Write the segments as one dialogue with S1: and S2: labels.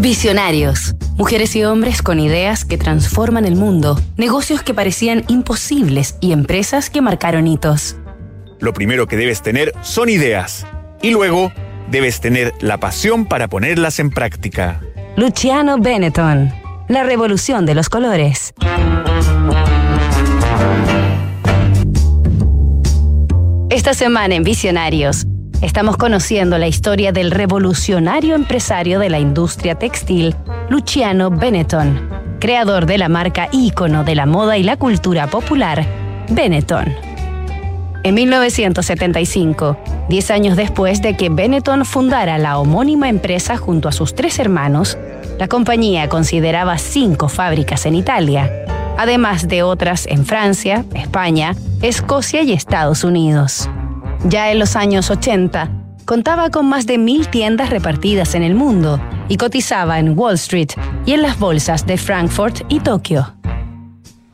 S1: Visionarios. Mujeres y hombres con ideas que transforman el mundo, negocios que parecían imposibles y empresas que marcaron hitos.
S2: Lo primero que debes tener son ideas y luego debes tener la pasión para ponerlas en práctica.
S1: Luciano Benetton. La revolución de los colores. Esta semana en Visionarios estamos conociendo la historia del revolucionario empresario de la industria textil, Luciano Benetton, creador de la marca ícono de la moda y la cultura popular, Benetton. En 1975, diez años después de que Benetton fundara la homónima empresa junto a sus tres hermanos, la compañía consideraba cinco fábricas en Italia, además de otras en Francia, España, Escocia y Estados Unidos. Ya en los años 80, contaba con más de mil tiendas repartidas en el mundo y cotizaba en Wall Street y en las bolsas de Frankfurt y Tokio.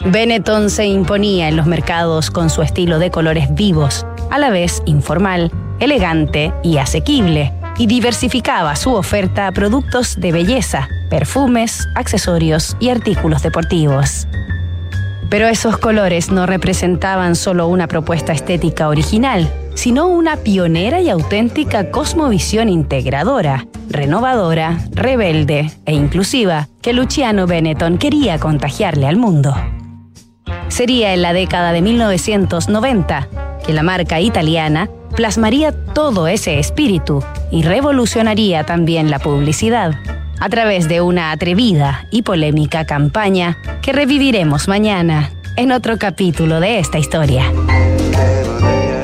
S1: Benetton se imponía en los mercados con su estilo de colores vivos, a la vez informal, elegante y asequible, y diversificaba su oferta a productos de belleza, perfumes, accesorios y artículos deportivos. Pero esos colores no representaban solo una propuesta estética original, sino una pionera y auténtica cosmovisión integradora, renovadora, rebelde e inclusiva que Luciano Benetton quería contagiarle al mundo. Sería en la década de 1990 que la marca italiana plasmaría todo ese espíritu y revolucionaría también la publicidad a través de una atrevida y polémica campaña que reviviremos mañana en otro capítulo de esta historia.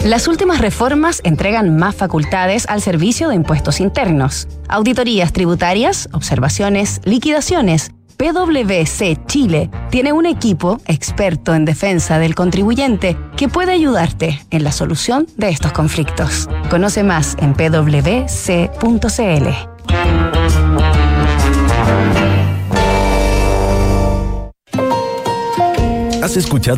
S1: Las últimas reformas entregan más facultades al servicio de impuestos internos, auditorías tributarias, observaciones, liquidaciones. PwC Chile tiene un equipo experto en defensa del contribuyente que puede ayudarte en la solución de estos conflictos. Conoce más en pwc.cl.
S3: ¿Has escuchado